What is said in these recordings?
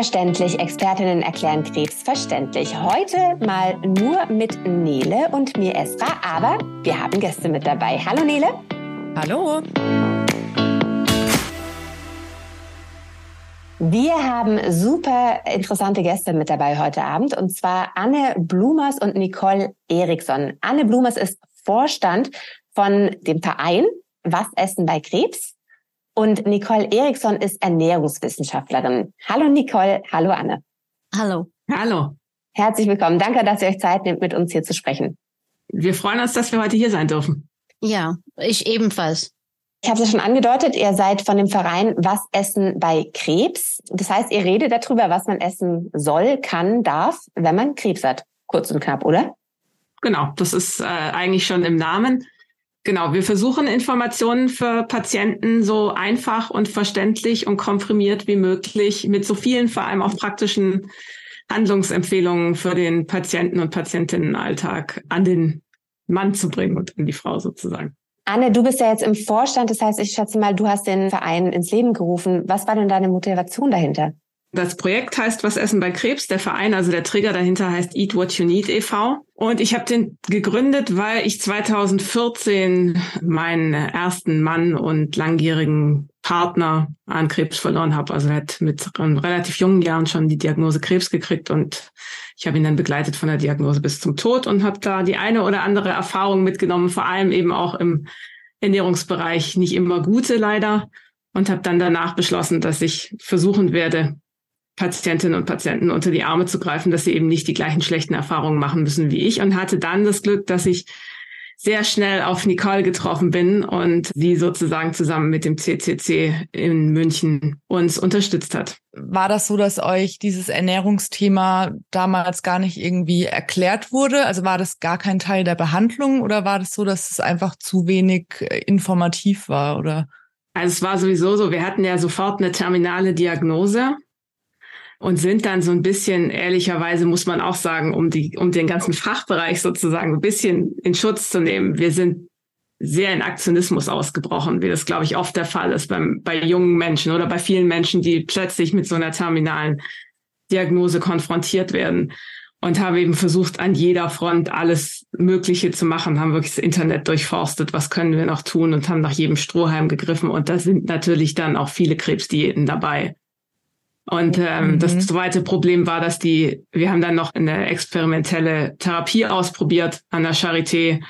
Verständlich, Expertinnen erklären Krebs verständlich. Heute mal nur mit Nele und mir Esra, aber wir haben Gäste mit dabei. Hallo Nele. Hallo. Wir haben super interessante Gäste mit dabei heute Abend und zwar Anne Blumers und Nicole Eriksson. Anne Blumers ist Vorstand von dem Verein Was Essen bei Krebs und Nicole Eriksson ist Ernährungswissenschaftlerin. Hallo Nicole, hallo Anne. Hallo. Hallo. Herzlich willkommen. Danke, dass ihr euch Zeit nehmt, mit uns hier zu sprechen. Wir freuen uns, dass wir heute hier sein dürfen. Ja, ich ebenfalls. Ich habe es ja schon angedeutet, ihr seid von dem Verein Was Essen bei Krebs. Das heißt, ihr redet darüber, was man essen soll, kann, darf, wenn man Krebs hat. Kurz und knapp, oder? Genau, das ist äh, eigentlich schon im Namen. Genau, wir versuchen Informationen für Patienten so einfach und verständlich und komprimiert wie möglich mit so vielen, vor allem auch praktischen Handlungsempfehlungen für den Patienten und Patientinnenalltag an den Mann zu bringen und an die Frau sozusagen. Anne, du bist ja jetzt im Vorstand, das heißt, ich schätze mal, du hast den Verein ins Leben gerufen. Was war denn deine Motivation dahinter? Das Projekt heißt Was Essen bei Krebs. Der Verein, also der Trigger dahinter heißt Eat What You Need e.V. Und ich habe den gegründet, weil ich 2014 meinen ersten Mann und langjährigen Partner an Krebs verloren habe. Also er hat mit relativ jungen Jahren schon die Diagnose Krebs gekriegt und ich habe ihn dann begleitet von der Diagnose bis zum Tod und habe da die eine oder andere Erfahrung mitgenommen, vor allem eben auch im Ernährungsbereich, nicht immer gute leider und habe dann danach beschlossen, dass ich versuchen werde, Patientinnen und Patienten unter die Arme zu greifen, dass sie eben nicht die gleichen schlechten Erfahrungen machen müssen wie ich und hatte dann das Glück, dass ich sehr schnell auf Nicole getroffen bin und sie sozusagen zusammen mit dem CCC in München uns unterstützt hat. War das so, dass euch dieses Ernährungsthema damals gar nicht irgendwie erklärt wurde? Also war das gar kein Teil der Behandlung oder war das so, dass es einfach zu wenig äh, informativ war oder? Also es war sowieso so, wir hatten ja sofort eine terminale Diagnose und sind dann so ein bisschen, ehrlicherweise muss man auch sagen, um die, um den ganzen Fachbereich sozusagen ein bisschen in Schutz zu nehmen. Wir sind sehr in Aktionismus ausgebrochen, wie das, glaube ich, oft der Fall ist beim, bei jungen Menschen oder bei vielen Menschen, die plötzlich mit so einer terminalen Diagnose konfrontiert werden. Und habe eben versucht, an jeder Front alles Mögliche zu machen, haben wirklich das Internet durchforstet, was können wir noch tun und haben nach jedem Strohhalm gegriffen. Und da sind natürlich dann auch viele Krebsdiäten dabei. Und ähm, mhm. das zweite Problem war, dass die, wir haben dann noch eine experimentelle Therapie ausprobiert an der Charité.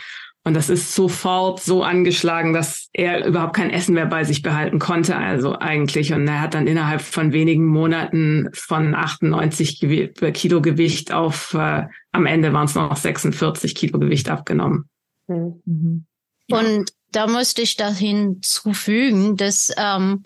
Und das ist sofort so angeschlagen, dass er überhaupt kein Essen mehr bei sich behalten konnte, also eigentlich. Und er hat dann innerhalb von wenigen Monaten von 98 Kilo Gewicht auf, äh, am Ende waren es noch 46 Kilo Gewicht abgenommen. Mhm. Und da musste ich da hinzufügen, dass ähm,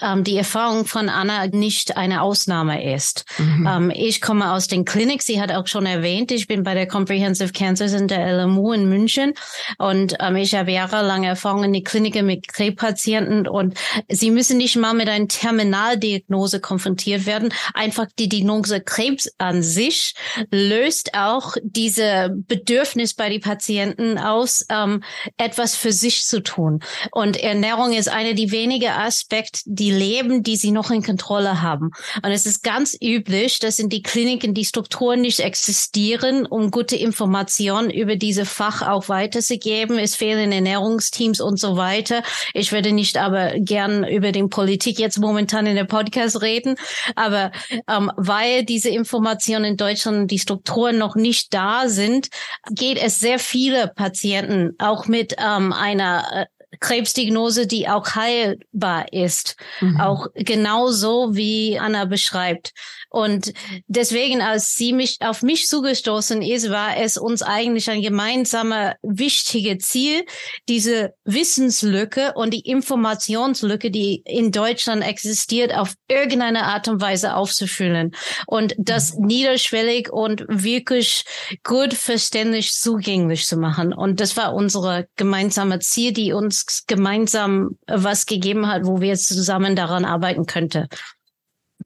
ähm, die Erfahrung von Anna nicht eine Ausnahme ist. Mhm. Ähm, ich komme aus den Klinik. Sie hat auch schon erwähnt, ich bin bei der Comprehensive Cancer Center LMU in München und ähm, ich habe jahrelange Erfahrung in die Kliniken mit Krebspatienten und sie müssen nicht mal mit einer Terminaldiagnose konfrontiert werden. Einfach die Diagnose Krebs an sich löst auch diese Bedürfnis bei den Patienten aus, ähm, etwas für sich zu tun. Und Ernährung ist eine der wenigen Aspekte, die leben, die sie noch in Kontrolle haben. Und es ist ganz üblich, dass in die Kliniken die Strukturen nicht existieren, um gute Informationen über diese Fach auch weiterzugeben. Es fehlen Ernährungsteams und so weiter. Ich werde nicht aber gern über den Politik jetzt momentan in der Podcast reden, aber ähm, weil diese Informationen in Deutschland, die Strukturen noch nicht da sind, geht es sehr viele Patienten auch mit ähm, einer einer äh, Krebsdiagnose, die auch heilbar ist. Mhm. Auch genauso wie Anna beschreibt. Und deswegen, als sie mich auf mich zugestoßen ist, war es uns eigentlich ein gemeinsamer wichtiges Ziel, diese Wissenslücke und die Informationslücke, die in Deutschland existiert, auf irgendeine Art und Weise aufzufüllen und das mhm. niederschwellig und wirklich gut verständlich zugänglich zu machen. Und das war unsere gemeinsame Ziel, die uns gemeinsam was gegeben hat, wo wir zusammen daran arbeiten könnten.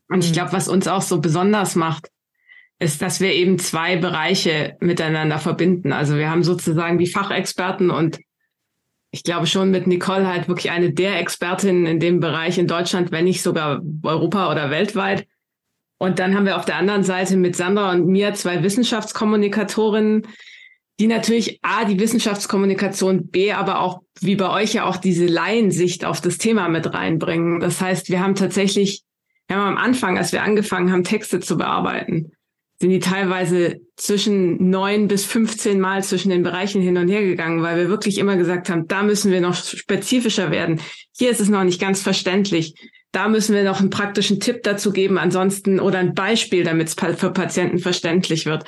Und ich mhm. glaube, was uns auch so besonders macht, ist, dass wir eben zwei Bereiche miteinander verbinden. Also wir haben sozusagen die Fachexperten und ich glaube schon mit Nicole halt wirklich eine der Expertinnen in dem Bereich in Deutschland, wenn nicht sogar Europa oder weltweit. Und dann haben wir auf der anderen Seite mit Sandra und mir zwei Wissenschaftskommunikatorinnen, die natürlich A, die Wissenschaftskommunikation, B, aber auch wie bei euch ja auch diese Laiensicht auf das Thema mit reinbringen. Das heißt, wir haben tatsächlich, wir haben am Anfang, als wir angefangen haben, Texte zu bearbeiten, sind die teilweise zwischen neun bis 15 Mal zwischen den Bereichen hin und her gegangen, weil wir wirklich immer gesagt haben, da müssen wir noch spezifischer werden. Hier ist es noch nicht ganz verständlich. Da müssen wir noch einen praktischen Tipp dazu geben, ansonsten oder ein Beispiel, damit es für Patienten verständlich wird.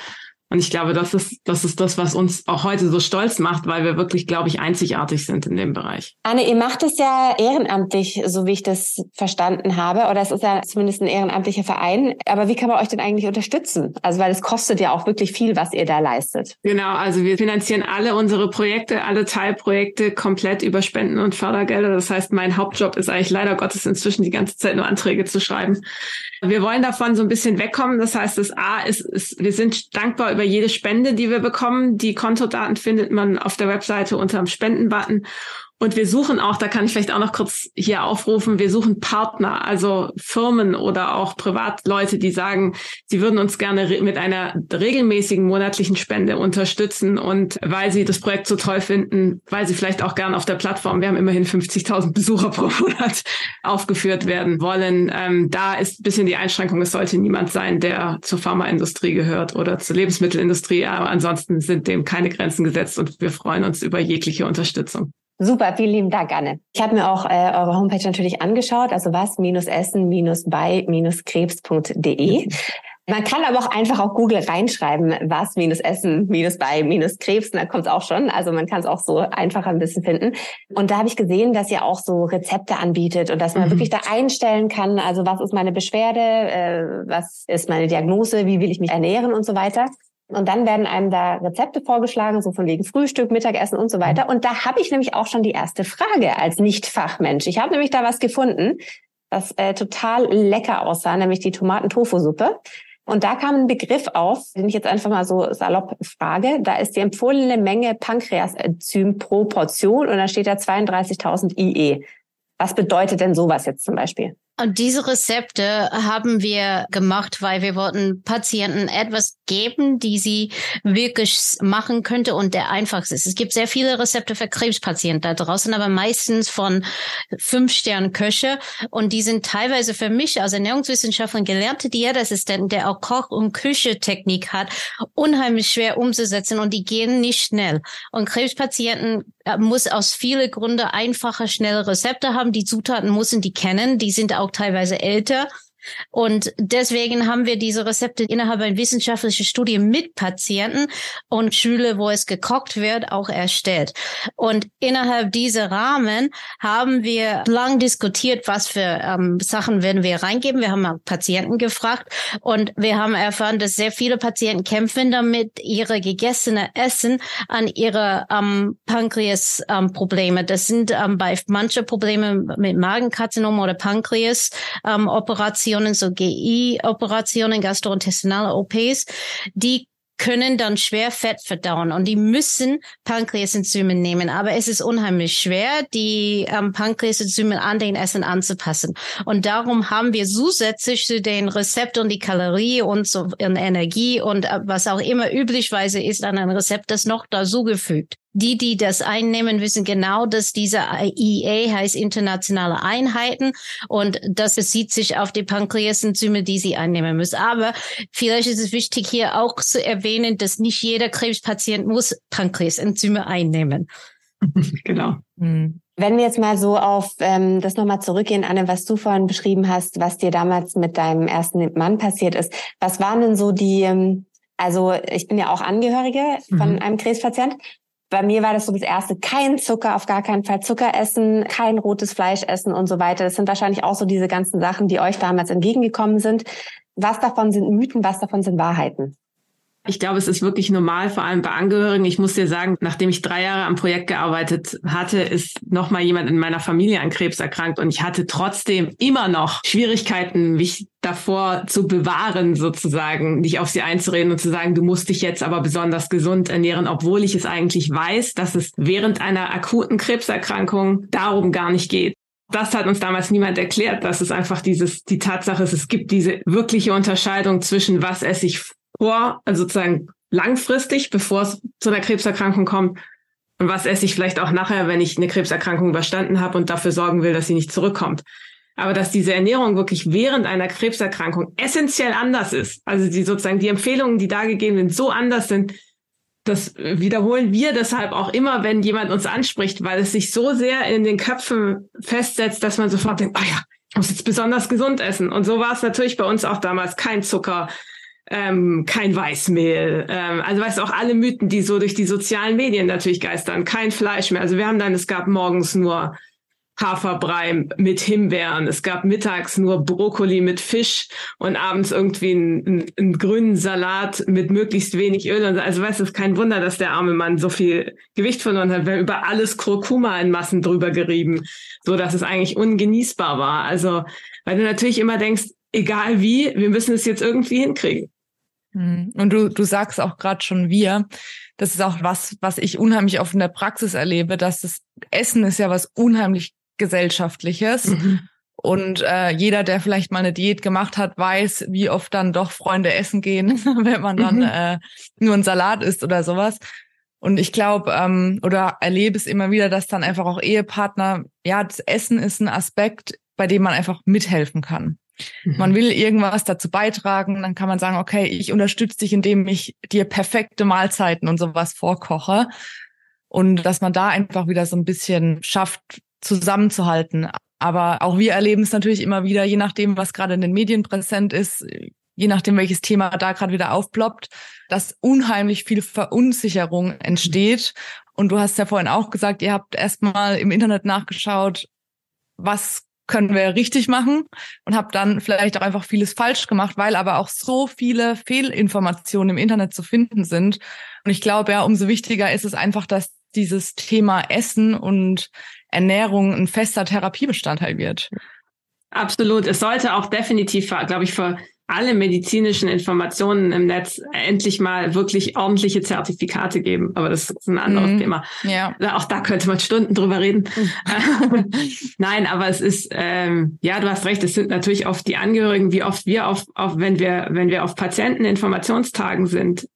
Und ich glaube, das ist, das ist das, was uns auch heute so stolz macht, weil wir wirklich, glaube ich, einzigartig sind in dem Bereich. Anne, ihr macht es ja ehrenamtlich, so wie ich das verstanden habe. Oder es ist ja zumindest ein ehrenamtlicher Verein. Aber wie kann man euch denn eigentlich unterstützen? Also, weil es kostet ja auch wirklich viel, was ihr da leistet. Genau. Also, wir finanzieren alle unsere Projekte, alle Teilprojekte komplett über Spenden und Fördergelder. Das heißt, mein Hauptjob ist eigentlich leider Gottes inzwischen die ganze Zeit nur Anträge zu schreiben. Wir wollen davon so ein bisschen wegkommen. Das heißt, das A ist, ist wir sind dankbar über jede Spende, die wir bekommen. Die Kontodaten findet man auf der Webseite unter dem Spendenbutton. Und wir suchen auch, da kann ich vielleicht auch noch kurz hier aufrufen, wir suchen Partner, also Firmen oder auch Privatleute, die sagen, sie würden uns gerne mit einer regelmäßigen monatlichen Spende unterstützen und weil sie das Projekt so toll finden, weil sie vielleicht auch gerne auf der Plattform, wir haben immerhin 50.000 Besucher pro Monat, aufgeführt werden wollen. Ähm, da ist ein bisschen die Einschränkung, es sollte niemand sein, der zur Pharmaindustrie gehört oder zur Lebensmittelindustrie, aber ansonsten sind dem keine Grenzen gesetzt und wir freuen uns über jegliche Unterstützung. Super, vielen lieben Dank, Anne. Ich habe mir auch äh, eure Homepage natürlich angeschaut, also was-essen-bei-krebs.de. Man kann aber auch einfach auf Google reinschreiben, was minus essen, minus bei, minus Krebs, da kommt es auch schon. Also man kann es auch so einfacher ein bisschen finden. Und da habe ich gesehen, dass ihr auch so Rezepte anbietet und dass man mhm. wirklich da einstellen kann, also was ist meine Beschwerde, äh, was ist meine Diagnose, wie will ich mich ernähren und so weiter. Und dann werden einem da Rezepte vorgeschlagen, so von wegen Frühstück, Mittagessen und so weiter. Und da habe ich nämlich auch schon die erste Frage als Nicht-Fachmensch. Ich habe nämlich da was gefunden, was äh, total lecker aussah, nämlich die Tomaten-Tofu-Suppe. Und da kam ein Begriff auf, den ich jetzt einfach mal so salopp frage. Da ist die empfohlene Menge Pankreasenzym pro Portion und da steht da 32.000 IE. Was bedeutet denn sowas jetzt zum Beispiel? Und diese Rezepte haben wir gemacht, weil wir wollten Patienten etwas geben, die sie wirklich machen könnte und der einfachste ist. Es gibt sehr viele Rezepte für Krebspatienten da draußen, aber meistens von fünf Sternen Köche und die sind teilweise für mich als Ernährungswissenschaftlerin gelernte Diätassistenten, der auch Koch- und Küche-Technik hat, unheimlich schwer umzusetzen und die gehen nicht schnell. Und Krebspatienten äh, muss aus viele Gründe einfache, schnelle Rezepte haben. Die Zutaten müssen die kennen. Die sind auch teilweise älter. Und deswegen haben wir diese Rezepte innerhalb einer wissenschaftlichen Studie mit Patienten und Schüler, wo es gekocht wird, auch erstellt. Und innerhalb dieser Rahmen haben wir lang diskutiert, was für ähm, Sachen werden wir reingeben. Wir haben Patienten gefragt und wir haben erfahren, dass sehr viele Patienten kämpfen damit, ihre gegessene Essen an ihre ähm, Pankreas-Probleme. Ähm, das sind ähm, bei manche Probleme mit Magenkarzinom oder Pankreas-Operationen Operationen, so GI-Operationen, gastrointestinale OPs, die können dann schwer Fett verdauen und die müssen Pankreasenzyme nehmen. Aber es ist unheimlich schwer, die ähm, Pankreasenzyme an den Essen anzupassen. Und darum haben wir zusätzlich zu den Rezept und die Kalorie und so und Energie und äh, was auch immer üblichweise ist an ein Rezept, das noch dazugefügt die, die das einnehmen, wissen genau, dass diese IEA heißt internationale Einheiten und das bezieht sich auf die Pankreasenzyme, die sie einnehmen müssen. Aber vielleicht ist es wichtig hier auch zu erwähnen, dass nicht jeder Krebspatient muss Pankreasenzyme einnehmen. Genau. Hm. Wenn wir jetzt mal so auf ähm, das nochmal zurückgehen, Anne, was du vorhin beschrieben hast, was dir damals mit deinem ersten Mann passiert ist, was waren denn so die, ähm, also ich bin ja auch Angehörige von mhm. einem Krebspatient bei mir war das so das erste, kein Zucker, auf gar keinen Fall Zucker essen, kein rotes Fleisch essen und so weiter. Das sind wahrscheinlich auch so diese ganzen Sachen, die euch damals entgegengekommen sind. Was davon sind Mythen, was davon sind Wahrheiten? Ich glaube, es ist wirklich normal, vor allem bei Angehörigen. Ich muss dir sagen, nachdem ich drei Jahre am Projekt gearbeitet hatte, ist noch mal jemand in meiner Familie an Krebs erkrankt und ich hatte trotzdem immer noch Schwierigkeiten, mich davor zu bewahren, sozusagen, nicht auf sie einzureden und zu sagen, du musst dich jetzt aber besonders gesund ernähren, obwohl ich es eigentlich weiß, dass es während einer akuten Krebserkrankung darum gar nicht geht. das hat uns damals niemand erklärt, dass es einfach dieses, die Tatsache ist, es gibt diese wirkliche Unterscheidung zwischen was esse ich vor, also sozusagen langfristig, bevor es zu einer Krebserkrankung kommt, und was esse ich vielleicht auch nachher, wenn ich eine Krebserkrankung überstanden habe und dafür sorgen will, dass sie nicht zurückkommt. Aber dass diese Ernährung wirklich während einer Krebserkrankung essentiell anders ist, also die sozusagen die Empfehlungen, die da gegeben sind, so anders sind, das wiederholen wir deshalb auch immer, wenn jemand uns anspricht, weil es sich so sehr in den Köpfen festsetzt, dass man sofort denkt, oh ja, ich muss jetzt besonders gesund essen. Und so war es natürlich bei uns auch damals. Kein Zucker, ähm, kein Weißmehl. Ähm, also weißt du, auch alle Mythen, die so durch die sozialen Medien natürlich geistern. Kein Fleisch mehr. Also wir haben dann, es gab morgens nur Haferbrei mit Himbeeren. Es gab mittags nur Brokkoli mit Fisch und abends irgendwie einen, einen, grünen Salat mit möglichst wenig Öl. Also weißt du, es ist kein Wunder, dass der arme Mann so viel Gewicht verloren hat. Wir haben über alles Kurkuma in Massen drüber gerieben, so dass es eigentlich ungenießbar war. Also, weil du natürlich immer denkst, egal wie, wir müssen es jetzt irgendwie hinkriegen. Mhm. Und du, du sagst auch gerade schon wir. Das ist auch was, was ich unheimlich oft in der Praxis erlebe, dass das Essen ist ja was unheimlich gesellschaftliches. Mhm. Und äh, jeder, der vielleicht mal eine Diät gemacht hat, weiß, wie oft dann doch Freunde essen gehen, wenn man dann mhm. äh, nur einen Salat isst oder sowas. Und ich glaube, ähm, oder erlebe es immer wieder, dass dann einfach auch Ehepartner, ja, das Essen ist ein Aspekt, bei dem man einfach mithelfen kann. Mhm. Man will irgendwas dazu beitragen, dann kann man sagen, okay, ich unterstütze dich, indem ich dir perfekte Mahlzeiten und sowas vorkoche. Und dass man da einfach wieder so ein bisschen schafft, zusammenzuhalten. Aber auch wir erleben es natürlich immer wieder, je nachdem, was gerade in den Medien präsent ist, je nachdem, welches Thema da gerade wieder aufploppt, dass unheimlich viel Verunsicherung entsteht. Und du hast ja vorhin auch gesagt, ihr habt erstmal im Internet nachgeschaut, was können wir richtig machen und habt dann vielleicht auch einfach vieles falsch gemacht, weil aber auch so viele Fehlinformationen im Internet zu finden sind. Und ich glaube ja, umso wichtiger ist es einfach, dass dieses Thema Essen und Ernährung ein fester Therapiebestandteil wird. Absolut. Es sollte auch definitiv, glaube ich, für alle medizinischen Informationen im Netz endlich mal wirklich ordentliche Zertifikate geben. Aber das ist ein anderes mhm. Thema. Ja. Auch da könnte man Stunden drüber reden. Mhm. Nein, aber es ist, ähm, ja, du hast recht, es sind natürlich oft die Angehörigen, wie oft wir auf, auf wenn wir, wenn wir auf Patienteninformationstagen sind,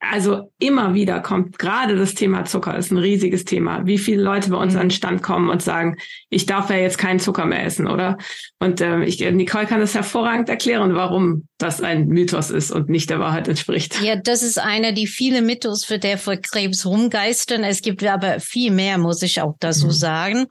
also immer wieder kommt gerade das Thema Zucker ist ein riesiges Thema. Wie viele Leute bei uns mhm. an den Stand kommen und sagen, ich darf ja jetzt keinen Zucker mehr essen, oder? Und ähm, ich, Nicole kann das hervorragend erklären, warum das ein Mythos ist und nicht der Wahrheit entspricht. Ja, das ist einer, die viele Mythos für der für Krebs rumgeistern. Es gibt aber viel mehr, muss ich auch dazu mhm. sagen.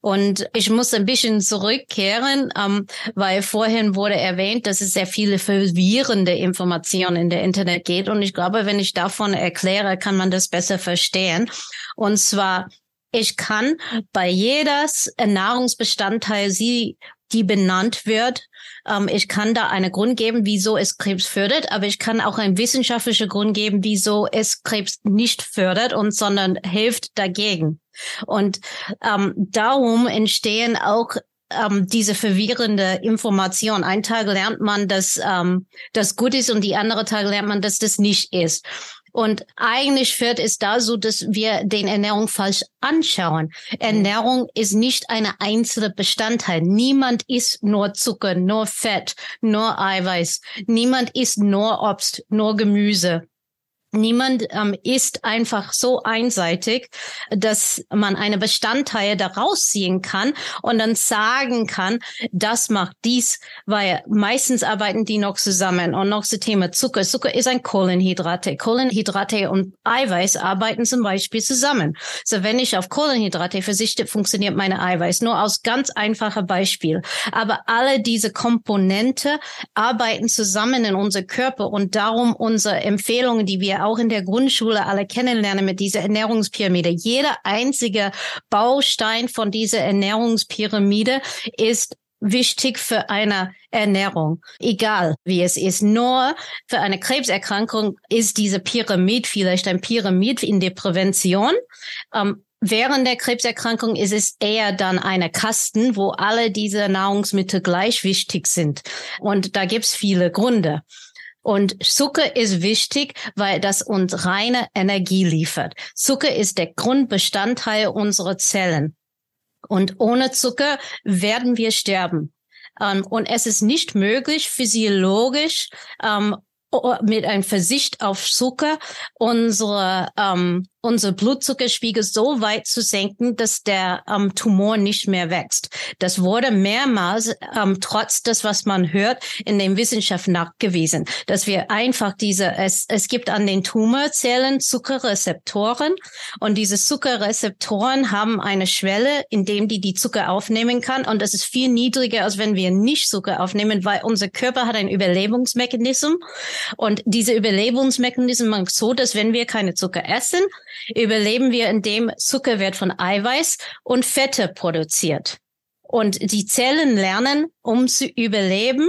Und ich muss ein bisschen zurückkehren, ähm, weil vorhin wurde erwähnt, dass es sehr viele verwirrende Informationen in der Internet geht. Und ich glaube, wenn ich davon erkläre, kann man das besser verstehen. Und zwar, ich kann bei jedes Nahrungsbestandteil sie die benannt wird. Ähm, ich kann da einen Grund geben, wieso es Krebs fördert, aber ich kann auch einen wissenschaftlichen Grund geben, wieso es Krebs nicht fördert und sondern hilft dagegen. Und ähm, darum entstehen auch ähm, diese verwirrende Information. Ein Tag lernt man, dass ähm, das gut ist und die andere Tag lernt man, dass das nicht ist. Und eigentlich führt es da so, dass wir den Ernährung falsch anschauen. Ernährung ist nicht eine einzelne Bestandteil. Niemand isst nur Zucker, nur Fett, nur Eiweiß. Niemand isst nur Obst, nur Gemüse. Niemand ähm, ist einfach so einseitig, dass man eine Bestandteile daraus ziehen kann und dann sagen kann, das macht dies, weil meistens arbeiten die noch zusammen und noch das Thema Zucker. Zucker ist ein Kohlenhydrate. Kohlenhydrate und Eiweiß arbeiten zum Beispiel zusammen. So wenn ich auf Kohlenhydrate verzichte, funktioniert meine Eiweiß. Nur aus ganz einfacher Beispiel. Aber alle diese Komponente arbeiten zusammen in unser Körper und darum unsere Empfehlungen, die wir auch in der Grundschule alle kennenlernen mit dieser Ernährungspyramide. Jeder einzige Baustein von dieser Ernährungspyramide ist wichtig für eine Ernährung, egal wie es ist. Nur für eine Krebserkrankung ist diese Pyramid vielleicht ein Pyramid in der Prävention. Ähm, während der Krebserkrankung ist es eher dann eine Kasten, wo alle diese Nahrungsmittel gleich wichtig sind. Und da gibt's viele Gründe. Und Zucker ist wichtig, weil das uns reine Energie liefert. Zucker ist der Grundbestandteil unserer Zellen. und ohne Zucker werden wir sterben. Ähm, und es ist nicht möglich, physiologisch ähm, mit einem Versicht auf Zucker unsere ähm, unser Blutzuckerspiegel so weit zu senken, dass der ähm, Tumor nicht mehr wächst. Das wurde mehrmals, ähm, trotz des, was man hört, in der Wissenschaft nachgewiesen, dass wir einfach diese, es, es gibt an den Tumorzellen Zuckerrezeptoren und diese Zuckerrezeptoren haben eine Schwelle, in dem die die Zucker aufnehmen kann und das ist viel niedriger, als wenn wir nicht Zucker aufnehmen, weil unser Körper hat ein Überlebensmechanismus und diese Überlebensmechanismus macht so, dass wenn wir keine Zucker essen, überleben wir, indem Zucker wird von Eiweiß und Fette produziert. Und die Zellen lernen, um zu überleben,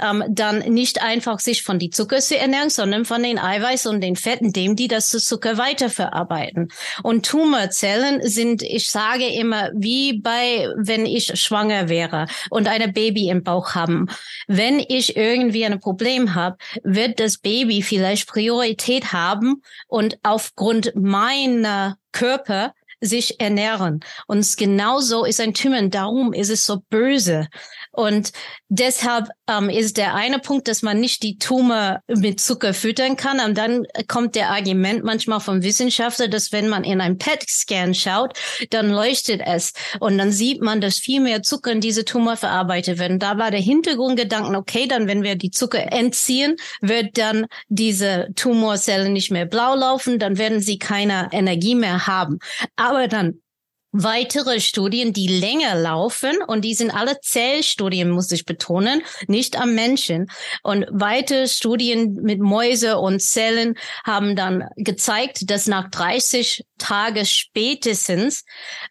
ähm, dann nicht einfach sich von die Zucker zu ernähren, sondern von den Eiweiß und den Fetten, dem die das zu Zucker weiterverarbeiten. Und Tumorzellen sind, ich sage immer, wie bei, wenn ich schwanger wäre und eine Baby im Bauch haben. Wenn ich irgendwie ein Problem habe, wird das Baby vielleicht Priorität haben und aufgrund meiner Körper sich ernähren. Und genauso ist ein Tumor. Darum ist es so böse. Und deshalb ähm, ist der eine Punkt, dass man nicht die Tumor mit Zucker füttern kann. Und dann kommt der Argument manchmal vom Wissenschaftler, dass wenn man in einen PET-Scan schaut, dann leuchtet es. Und dann sieht man, dass viel mehr Zucker in diese Tumor verarbeitet werden. Da war der Hintergrundgedanken, okay, dann wenn wir die Zucker entziehen, wird dann diese Tumorzelle nicht mehr blau laufen, dann werden sie keine Energie mehr haben. Aber dann weitere Studien, die länger laufen und die sind alle Zellstudien, muss ich betonen, nicht am Menschen. Und weitere Studien mit Mäuse und Zellen haben dann gezeigt, dass nach 30 Tage spätestens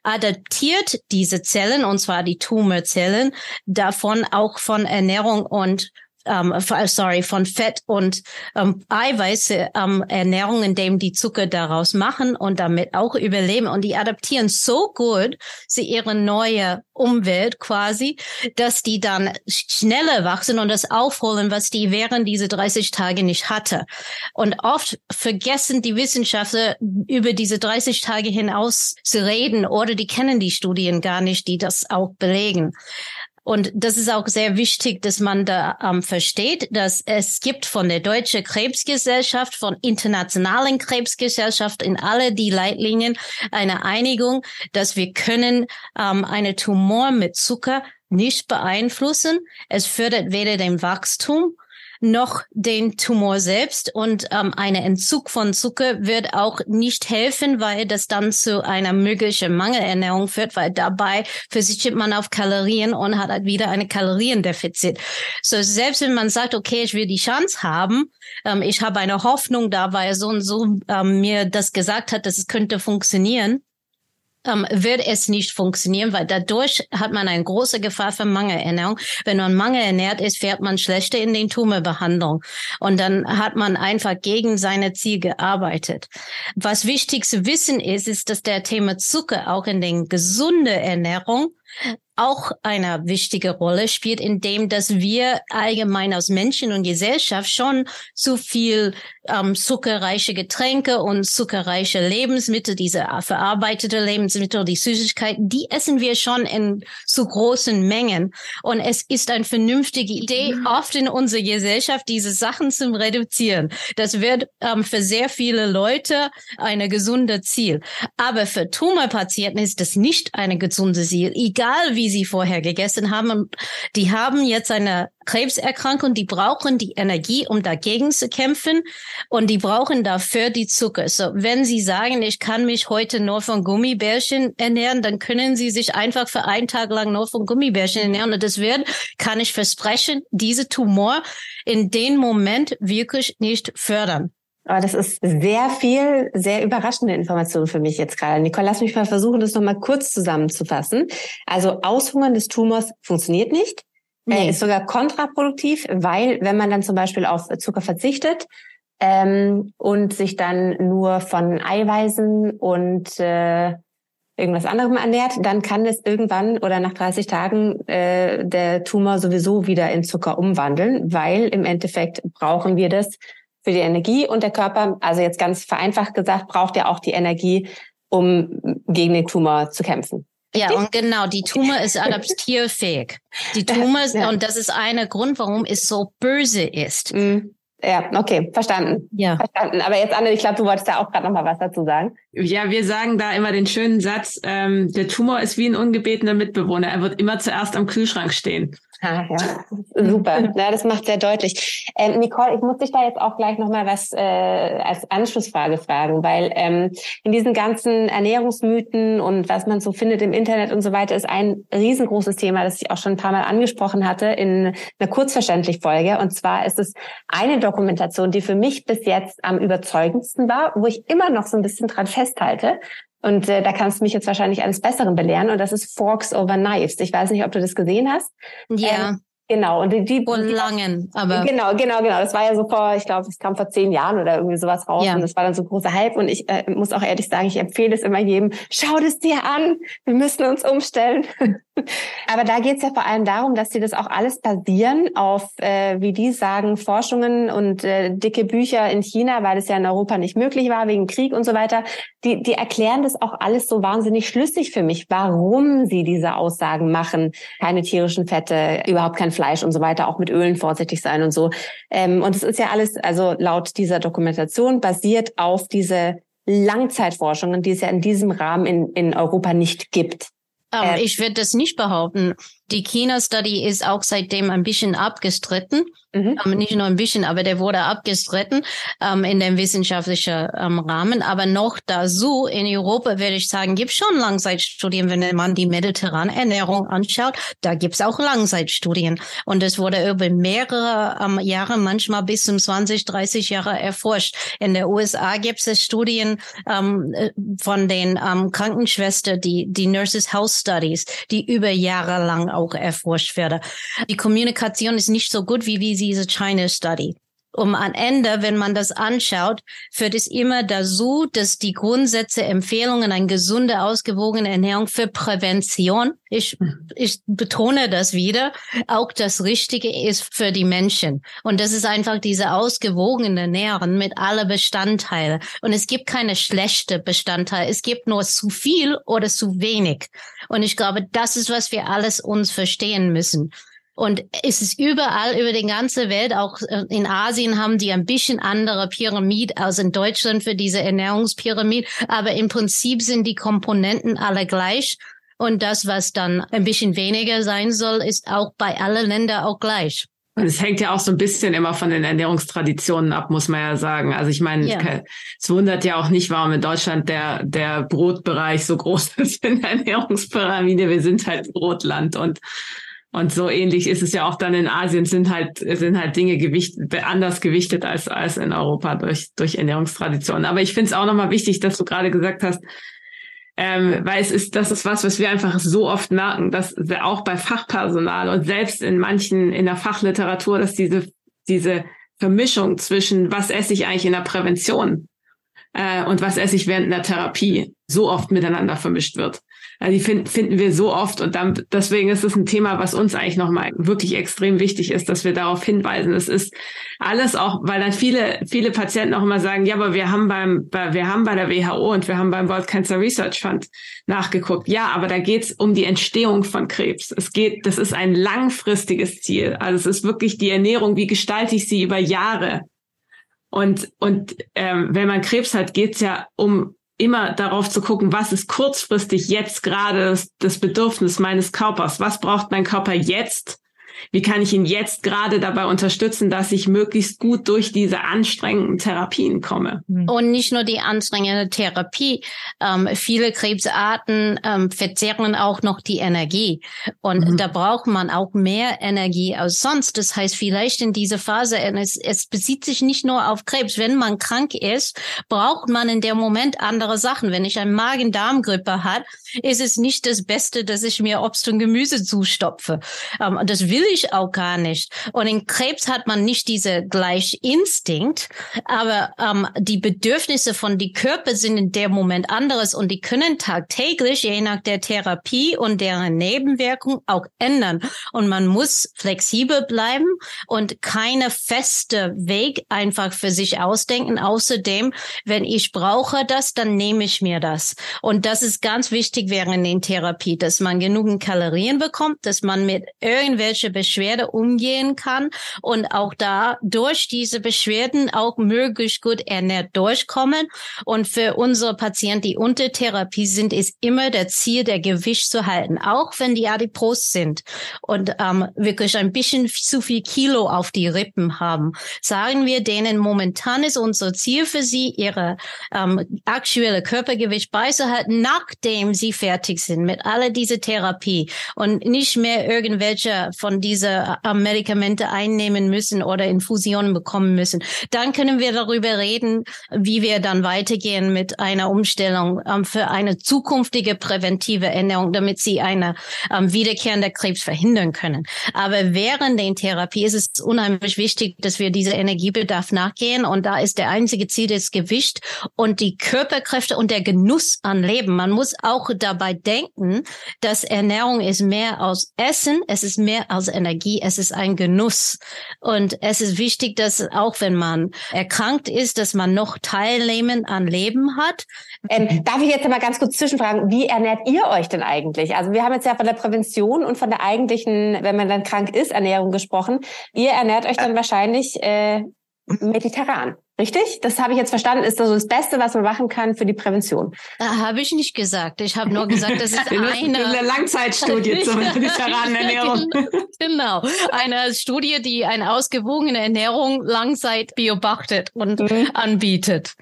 adaptiert diese Zellen, und zwar die Tumorzellen, davon auch von Ernährung und ähm, sorry, von Fett und ähm, Eiweiße ähm, Ernährung, indem die Zucker daraus machen und damit auch überleben. Und die adaptieren so gut zu ihrer neue Umwelt quasi, dass die dann schneller wachsen und das aufholen, was die während diese 30 Tage nicht hatte. Und oft vergessen die Wissenschaftler über diese 30 Tage hinaus zu reden oder die kennen die Studien gar nicht, die das auch belegen. Und das ist auch sehr wichtig, dass man da ähm, versteht, dass es gibt von der Deutsche Krebsgesellschaft, von internationalen Krebsgesellschaft in alle die Leitlinien eine Einigung, dass wir können ähm, eine Tumor mit Zucker nicht beeinflussen. Es fördert weder den Wachstum noch den Tumor selbst. Und ähm, ein Entzug von Zucker wird auch nicht helfen, weil das dann zu einer möglichen Mangelernährung führt, weil dabei verzichtet man auf Kalorien und hat halt wieder eine Kaloriendefizit. So selbst wenn man sagt, okay, ich will die Chance haben, ähm, ich habe eine Hoffnung da, weil so und so ähm, mir das gesagt hat, dass es könnte funktionieren, ähm, wird es nicht funktionieren, weil dadurch hat man eine große Gefahr für Mangelernährung. Wenn man mangelernährt ist, fährt man schlechter in den Tumorbehandlung. Und dann hat man einfach gegen seine Ziel gearbeitet. Was wichtig zu wissen ist, ist, dass der Thema Zucker auch in den gesunde Ernährung auch eine wichtige Rolle spielt, indem dass wir allgemein als Menschen und Gesellschaft schon zu viel ähm, zuckerreiche Getränke und zuckerreiche Lebensmittel, diese verarbeitete Lebensmittel, die Süßigkeiten, die essen wir schon in zu großen Mengen. Und es ist eine vernünftige Idee, oft in unserer Gesellschaft diese Sachen zu reduzieren. Das wird ähm, für sehr viele Leute eine gesunde Ziel. Aber für Tumorpatienten ist das nicht eine gesunde Ziel, egal wie die sie vorher gegessen haben. Die haben jetzt eine Krebserkrankung, die brauchen die Energie, um dagegen zu kämpfen und die brauchen dafür die Zucker. So, wenn sie sagen, ich kann mich heute nur von Gummibärchen ernähren, dann können sie sich einfach für einen Tag lang nur von Gummibärchen ernähren und das wird, kann ich versprechen, diese Tumor in dem Moment wirklich nicht fördern. Aber das ist sehr viel, sehr überraschende Information für mich jetzt gerade. Nicole, lass mich mal versuchen, das nochmal kurz zusammenzufassen. Also Aushungern des Tumors funktioniert nicht. Nee. ist sogar kontraproduktiv, weil wenn man dann zum Beispiel auf Zucker verzichtet ähm, und sich dann nur von Eiweißen und äh, irgendwas anderem ernährt, dann kann es irgendwann oder nach 30 Tagen äh, der Tumor sowieso wieder in Zucker umwandeln, weil im Endeffekt brauchen wir das für die Energie und der Körper, also jetzt ganz vereinfacht gesagt, braucht ja auch die Energie, um gegen den Tumor zu kämpfen. Ja, und genau, die Tumor ist adaptierfähig. Die Tumor, ja. und das ist einer Grund, warum es so böse ist. Mhm. Ja, okay, verstanden. Ja. Verstanden. Aber jetzt, Anne, ich glaube, du wolltest da auch gerade noch mal was dazu sagen. Ja, wir sagen da immer den schönen Satz, ähm, der Tumor ist wie ein ungebetener Mitbewohner. Er wird immer zuerst am Kühlschrank stehen. Ah, ja, super. Ja, das macht sehr deutlich. Ähm, Nicole, ich muss dich da jetzt auch gleich noch mal was äh, als Anschlussfrage fragen, weil ähm, in diesen ganzen Ernährungsmythen und was man so findet im Internet und so weiter ist ein riesengroßes Thema, das ich auch schon ein paar Mal angesprochen hatte in einer kurzverständlich Folge. Und zwar ist es eine Dokumentation, die für mich bis jetzt am überzeugendsten war, wo ich immer noch so ein bisschen dran festhalte. Und äh, da kannst du mich jetzt wahrscheinlich eines Besseren belehren. Und das ist Forks over Knives. Ich weiß nicht, ob du das gesehen hast. Ja. Ähm, Genau, und die, die vor langen, aber genau, genau, genau. Das war ja so vor, ich glaube, es kam vor zehn Jahren oder irgendwie sowas raus ja. und das war dann so ein großer Hype. Und ich äh, muss auch ehrlich sagen, ich empfehle es immer jedem: Schau es dir an. Wir müssen uns umstellen. aber da geht es ja vor allem darum, dass sie das auch alles basieren auf, äh, wie die sagen, Forschungen und äh, dicke Bücher in China, weil es ja in Europa nicht möglich war wegen Krieg und so weiter. Die, die erklären das auch alles so wahnsinnig schlüssig für mich, warum sie diese Aussagen machen. Keine tierischen Fette, überhaupt kein Fleisch und so weiter, auch mit Ölen vorsichtig sein und so. Ähm, und es ist ja alles, also laut dieser Dokumentation, basiert auf diese Langzeitforschungen, die es ja in diesem Rahmen in, in Europa nicht gibt. Ähm, ich würde das nicht behaupten. Die China-Study ist auch seitdem ein bisschen abgestritten. Mhm. Ähm, nicht nur ein bisschen, aber der wurde abgestritten ähm, in dem wissenschaftlichen ähm, Rahmen. Aber noch dazu, in Europa würde ich sagen, gibt schon Langzeitstudien, wenn man die mediterrane Ernährung anschaut. Da gibt's auch Langzeitstudien. Und es wurde über mehrere ähm, Jahre, manchmal bis zum 20, 30 Jahre erforscht. In der USA gibt es Studien ähm, äh, von den ähm, Krankenschwestern, die, die Nurses Health Studies, die über Jahre lang auch erforscht werden. Die Kommunikation ist nicht so gut, wie wie diese China Study. Um am Ende, wenn man das anschaut, führt es immer dazu, dass die Grundsätze, Empfehlungen, eine gesunde, ausgewogene Ernährung für Prävention, ich, ich betone das wieder, auch das Richtige ist für die Menschen. Und das ist einfach diese ausgewogene Ernährung mit alle Bestandteile. Und es gibt keine schlechte Bestandteile. Es gibt nur zu viel oder zu wenig. Und ich glaube, das ist, was wir alles uns verstehen müssen. Und es ist überall über die ganze Welt, auch äh, in Asien haben die ein bisschen andere Pyramid als in Deutschland für diese Ernährungspyramid. Aber im Prinzip sind die Komponenten alle gleich. Und das, was dann ein bisschen weniger sein soll, ist auch bei allen Ländern auch gleich. Und es hängt ja auch so ein bisschen immer von den Ernährungstraditionen ab, muss man ja sagen. Also ich meine, ja. es wundert ja auch nicht, warum in Deutschland der, der Brotbereich so groß ist in der Ernährungspyramide. Wir sind halt Brotland und und so ähnlich ist es ja auch dann in Asien, sind halt, sind halt Dinge gewicht, anders gewichtet als, als in Europa durch, durch Ernährungstraditionen. Aber ich finde es auch nochmal wichtig, dass du gerade gesagt hast, ähm, weil es ist, das ist was, was wir einfach so oft merken, dass auch bei Fachpersonal und selbst in manchen, in der Fachliteratur, dass diese, diese Vermischung zwischen was esse ich eigentlich in der Prävention äh, und was esse ich während der Therapie so oft miteinander vermischt wird. Also die find, finden wir so oft und dann, deswegen ist es ein Thema, was uns eigentlich nochmal wirklich extrem wichtig ist, dass wir darauf hinweisen. Es ist alles auch, weil dann viele, viele Patienten auch immer sagen, ja, aber wir haben beim, bei, wir haben bei der WHO und wir haben beim World Cancer Research Fund nachgeguckt. Ja, aber da geht es um die Entstehung von Krebs. Es geht, das ist ein langfristiges Ziel. Also es ist wirklich die Ernährung, wie gestalte ich sie über Jahre? Und, und ähm, wenn man Krebs hat, geht es ja um immer darauf zu gucken, was ist kurzfristig jetzt gerade das, Bedürfnis meines Körpers? Was braucht mein Körper jetzt? Wie kann ich ihn jetzt gerade dabei unterstützen, dass ich möglichst gut durch diese anstrengenden Therapien komme? Hm. Und nicht nur die anstrengende Therapie. Ähm, viele Krebsarten ähm, verzehren auch noch die Energie. Und mhm. da braucht man auch mehr Energie als sonst. Das heißt, vielleicht in dieser Phase, es, es bezieht sich nicht nur auf Krebs. Wenn man krank ist, braucht man in dem Moment andere Sachen. Wenn ich eine Magen-Darm-Grippe hat, ist es nicht das Beste, dass ich mir Obst und Gemüse zustopfe. Ähm, das will ich auch gar nicht. Und in Krebs hat man nicht diese Gleichinstinkt, aber ähm, die Bedürfnisse von die Körper sind in dem Moment anderes und die können tagtäglich, je nach der Therapie und deren Nebenwirkung, auch ändern. Und man muss flexibel bleiben und keine feste Weg einfach für sich ausdenken. Außerdem, wenn ich brauche das, dann nehme ich mir das. Und das ist ganz wichtig während der Therapie, dass man genügend Kalorien bekommt, dass man mit irgendwelche Beschwerde umgehen kann und auch da durch diese Beschwerden auch möglichst gut ernährt durchkommen. Und für unsere Patienten, die unter Therapie sind, ist immer der Ziel, der Gewicht zu halten, auch wenn die adipos sind und ähm, wirklich ein bisschen zu viel Kilo auf die Rippen haben. Sagen wir denen, momentan ist unser Ziel für sie, ihre ähm, aktuelle Körpergewicht beizuhalten, nachdem sie fertig sind mit aller diese Therapie und nicht mehr irgendwelche von diese äh, Medikamente einnehmen müssen oder Infusionen bekommen müssen. Dann können wir darüber reden, wie wir dann weitergehen mit einer Umstellung ähm, für eine zukünftige präventive Ernährung, damit sie eine ähm, wiederkehrende Krebs verhindern können. Aber während der Therapie ist es unheimlich wichtig, dass wir diese Energiebedarf nachgehen und da ist der einzige Ziel das Gewicht und die Körperkräfte und der Genuss an Leben. Man muss auch dabei denken, dass Ernährung ist mehr aus Essen, es ist mehr als Energie, es ist ein Genuss. Und es ist wichtig, dass auch wenn man erkrankt ist, dass man noch Teilnehmen an Leben hat. Ähm, darf ich jetzt mal ganz kurz zwischenfragen, wie ernährt ihr euch denn eigentlich? Also wir haben jetzt ja von der Prävention und von der eigentlichen, wenn man dann krank ist, Ernährung gesprochen. Ihr ernährt euch dann wahrscheinlich äh, mediterran. Richtig? Das habe ich jetzt verstanden. Ist das so das Beste, was man machen kann für die Prävention? Habe ich nicht gesagt. Ich habe nur gesagt, das ist eine, eine Langzeitstudie zur mediterranen Ernährung. genau. Eine Studie, die eine ausgewogene Ernährung langzeit beobachtet und mhm. anbietet.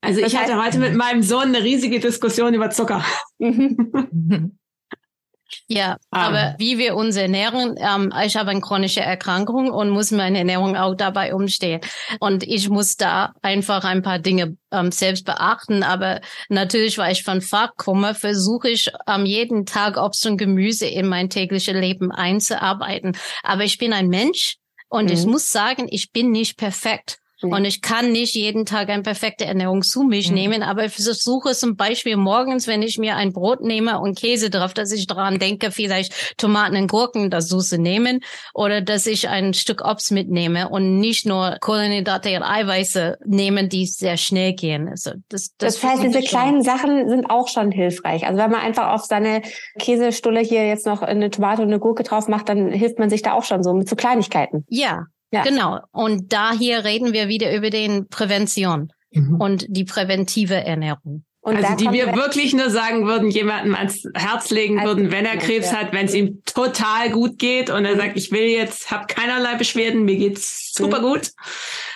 Also ich hatte heute mit meinem Sohn eine riesige Diskussion über Zucker. Ja, ah. aber wie wir uns ernähren, ähm, ich habe eine chronische Erkrankung und muss meine Ernährung auch dabei umstehen. Und ich muss da einfach ein paar Dinge ähm, selbst beachten. Aber natürlich, weil ich von Fach komme, versuche ich ähm, jeden Tag Obst und Gemüse in mein tägliches Leben einzuarbeiten. Aber ich bin ein Mensch und mhm. ich muss sagen, ich bin nicht perfekt. Mhm. Und ich kann nicht jeden Tag eine perfekte Ernährung zu mich mhm. nehmen, aber ich versuche zum Beispiel morgens, wenn ich mir ein Brot nehme und Käse drauf, dass ich daran denke, vielleicht Tomaten und Gurken das Soße nehmen oder dass ich ein Stück Obst mitnehme und nicht nur Kohlenhydrate und Eiweiße nehmen, die sehr schnell gehen. Also das, das, das heißt, diese kleinen Sachen sind auch schon hilfreich. Also wenn man einfach auf seine Käsestulle hier jetzt noch eine Tomate und eine Gurke drauf macht, dann hilft man sich da auch schon so mit so Kleinigkeiten. Ja, ja. Genau. Und da hier reden wir wieder über den Prävention mhm. und die präventive Ernährung. Und also die wir wirklich nur sagen würden, jemandem ans Herz legen würden, wenn er Krebs ja. hat, wenn es ihm total gut geht und er mhm. sagt, ich will jetzt, habe keinerlei Beschwerden, mir geht's super mhm. gut.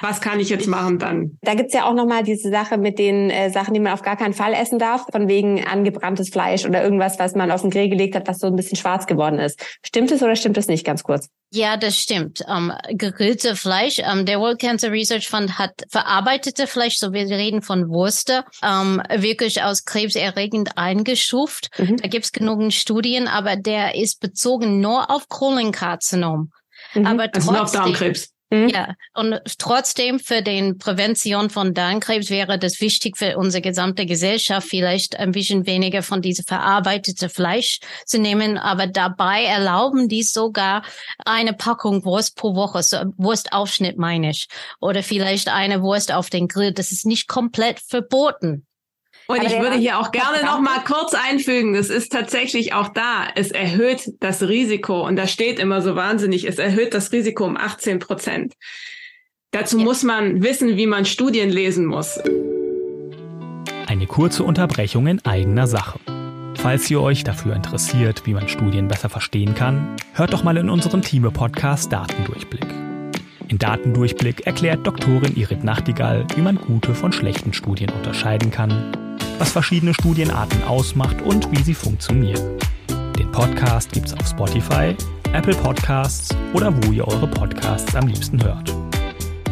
Was kann ich jetzt machen dann? Da gibt's ja auch nochmal diese Sache mit den äh, Sachen, die man auf gar keinen Fall essen darf, von wegen angebranntes Fleisch oder irgendwas, was man auf den Grill gelegt hat, was so ein bisschen schwarz geworden ist. Stimmt es oder stimmt es nicht? Ganz kurz. Ja, das stimmt. Ähm, gegrillte Fleisch. Ähm, der World Cancer Research Fund hat verarbeitete Fleisch, so wir reden von Wurste, ähm, wirklich aus krebserregend eingestuft. Mhm. Da gibt's genug Studien, aber der ist bezogen nur auf Kolonkarzinom. Mhm. Aber trotzdem, also auf Darmkrebs. Mhm. Ja, und trotzdem für den Prävention von Darmkrebs wäre das wichtig für unsere gesamte Gesellschaft, vielleicht ein bisschen weniger von diesem verarbeiteten Fleisch zu nehmen, aber dabei erlauben die sogar eine Packung Wurst pro Woche, so Wurstaufschnitt meine ich, oder vielleicht eine Wurst auf den Grill. Das ist nicht komplett verboten. Und ich würde hier auch gerne noch mal kurz einfügen, das ist tatsächlich auch da, es erhöht das Risiko und da steht immer so wahnsinnig, es erhöht das Risiko um 18 Prozent. Dazu ja. muss man wissen, wie man Studien lesen muss. Eine kurze Unterbrechung in eigener Sache. Falls ihr euch dafür interessiert, wie man Studien besser verstehen kann, hört doch mal in unserem Thieme-Podcast Datendurchblick. In Datendurchblick erklärt Doktorin Irit Nachtigall, wie man gute von schlechten Studien unterscheiden kann was verschiedene Studienarten ausmacht und wie sie funktionieren. Den Podcast gibt's auf Spotify, Apple Podcasts oder wo ihr eure Podcasts am liebsten hört.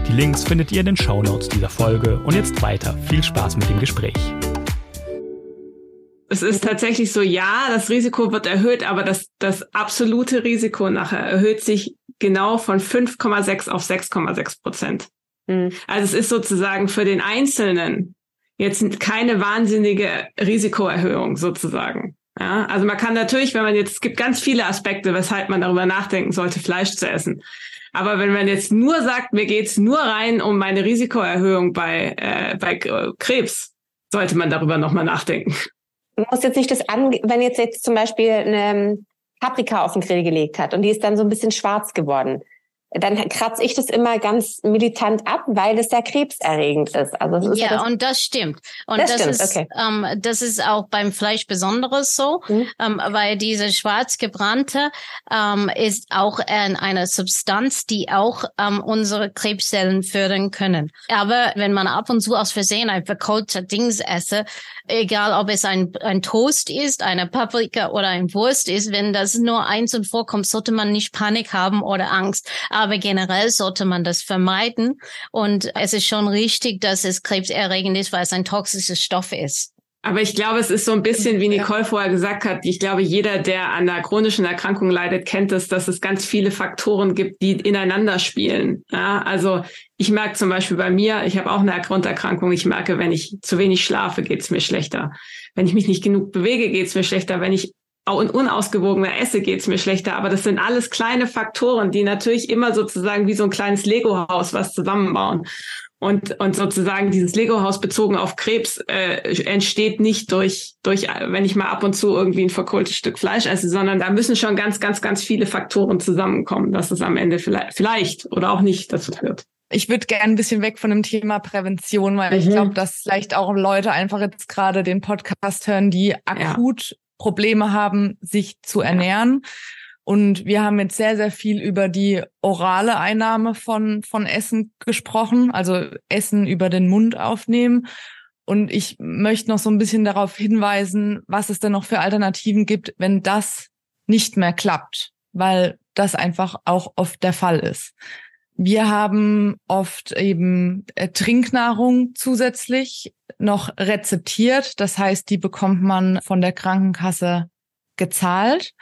Die Links findet ihr in den Shownotes dieser Folge und jetzt weiter. Viel Spaß mit dem Gespräch. Es ist tatsächlich so, ja, das Risiko wird erhöht, aber das, das absolute Risiko nachher erhöht sich genau von 5,6 auf 6,6 Prozent. Mhm. Also es ist sozusagen für den Einzelnen jetzt keine wahnsinnige Risikoerhöhung sozusagen. Ja, also man kann natürlich, wenn man jetzt, es gibt ganz viele Aspekte, weshalb man darüber nachdenken sollte, Fleisch zu essen. Aber wenn man jetzt nur sagt, mir geht's nur rein um meine Risikoerhöhung bei, äh, bei Krebs, sollte man darüber nochmal nachdenken. Du musst jetzt nicht das an, wenn jetzt jetzt zum Beispiel eine Paprika auf den Grill gelegt hat und die ist dann so ein bisschen schwarz geworden dann kratze ich das immer ganz militant ab, weil es ja krebserregend ist. Also ist ja, ja das und das stimmt. Und das, das stimmt, ist, okay. ähm, das ist auch beim Fleisch besonderes so, mhm. ähm, weil diese schwarz gebrannte ähm, ist auch ein, eine Substanz, die auch ähm, unsere Krebszellen fördern können. Aber wenn man ab und zu aus Versehen ein verkohlter Dings esse, egal ob es ein, ein Toast ist, eine Paprika oder ein Wurst ist, wenn das nur einzeln vorkommt, sollte man nicht Panik haben oder Angst. Aber generell sollte man das vermeiden. Und es ist schon richtig, dass es krebserregend ist, weil es ein toxischer Stoff ist. Aber ich glaube, es ist so ein bisschen, wie Nicole vorher gesagt hat, ich glaube, jeder, der an einer chronischen Erkrankung leidet, kennt es, dass es ganz viele Faktoren gibt, die ineinander spielen. Ja, also ich merke zum Beispiel bei mir, ich habe auch eine Grunderkrankung, ich merke, wenn ich zu wenig schlafe, geht es mir schlechter. Wenn ich mich nicht genug bewege, geht es mir schlechter. Wenn ich unausgewogener esse, geht es mir schlechter. Aber das sind alles kleine Faktoren, die natürlich immer sozusagen wie so ein kleines Lego-Haus was zusammenbauen. Und, und sozusagen dieses Lego-Haus bezogen auf Krebs äh, entsteht nicht durch, durch, wenn ich mal ab und zu irgendwie ein verkohltes Stück Fleisch esse, sondern da müssen schon ganz, ganz, ganz viele Faktoren zusammenkommen, dass es am Ende vielleicht, vielleicht oder auch nicht dazu führt. Ich würde gerne ein bisschen weg von dem Thema Prävention, weil mhm. ich glaube, dass vielleicht auch Leute einfach jetzt gerade den Podcast hören, die akut ja. Probleme haben, sich zu ernähren. Und wir haben jetzt sehr, sehr viel über die orale Einnahme von, von Essen gesprochen, also Essen über den Mund aufnehmen. Und ich möchte noch so ein bisschen darauf hinweisen, was es denn noch für Alternativen gibt, wenn das nicht mehr klappt, weil das einfach auch oft der Fall ist. Wir haben oft eben äh, Trinknahrung zusätzlich noch rezeptiert. Das heißt, die bekommt man von der Krankenkasse gezahlt.